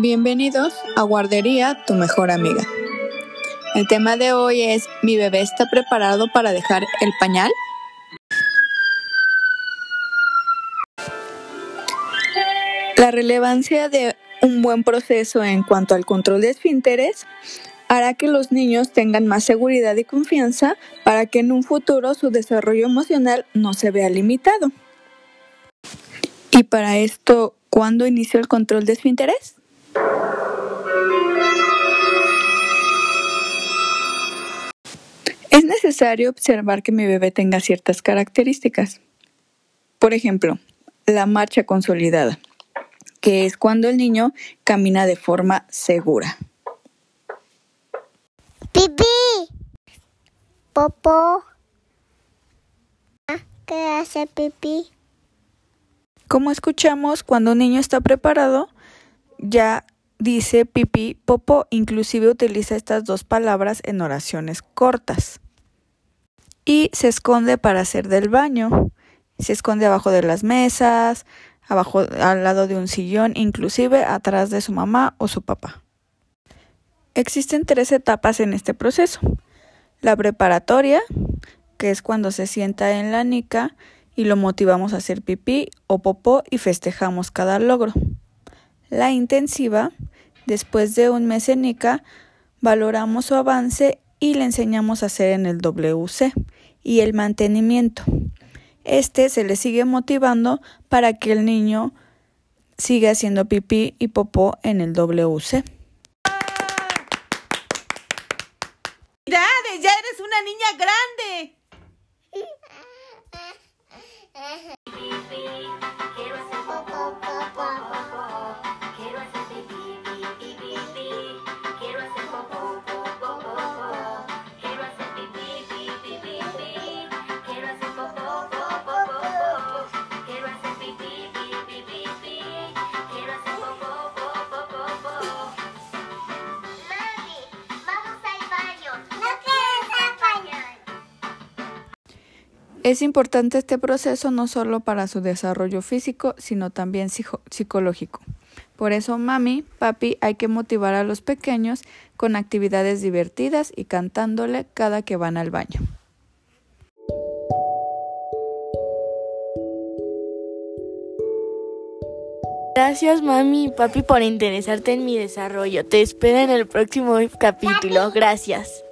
Bienvenidos a Guardería, tu mejor amiga. El tema de hoy es ¿Mi bebé está preparado para dejar el pañal? La relevancia de un buen proceso en cuanto al control de esfínteres hará que los niños tengan más seguridad y confianza para que en un futuro su desarrollo emocional no se vea limitado. Y para esto, ¿cuándo inició el control de esfínteres? Es necesario observar que mi bebé tenga ciertas características. Por ejemplo, la marcha consolidada, que es cuando el niño camina de forma segura. Pipí. Popo. ¿Qué hace pipí? Como escuchamos, cuando un niño está preparado, ya dice pipí, popo, inclusive utiliza estas dos palabras en oraciones cortas. Y se esconde para hacer del baño. Se esconde abajo de las mesas, abajo al lado de un sillón, inclusive atrás de su mamá o su papá. Existen tres etapas en este proceso. La preparatoria, que es cuando se sienta en la nica y lo motivamos a hacer pipí o popó y festejamos cada logro. La intensiva, después de un mes en nica, valoramos su avance y le enseñamos a hacer en el WC y el mantenimiento. Este se le sigue motivando para que el niño siga haciendo pipí y popó en el WC. ¡Ya eres una niña grande! Es importante este proceso no solo para su desarrollo físico, sino también psicológico. Por eso, mami, papi, hay que motivar a los pequeños con actividades divertidas y cantándole cada que van al baño. Gracias mami y papi por interesarte en mi desarrollo. Te espero en el próximo capítulo. Gracias.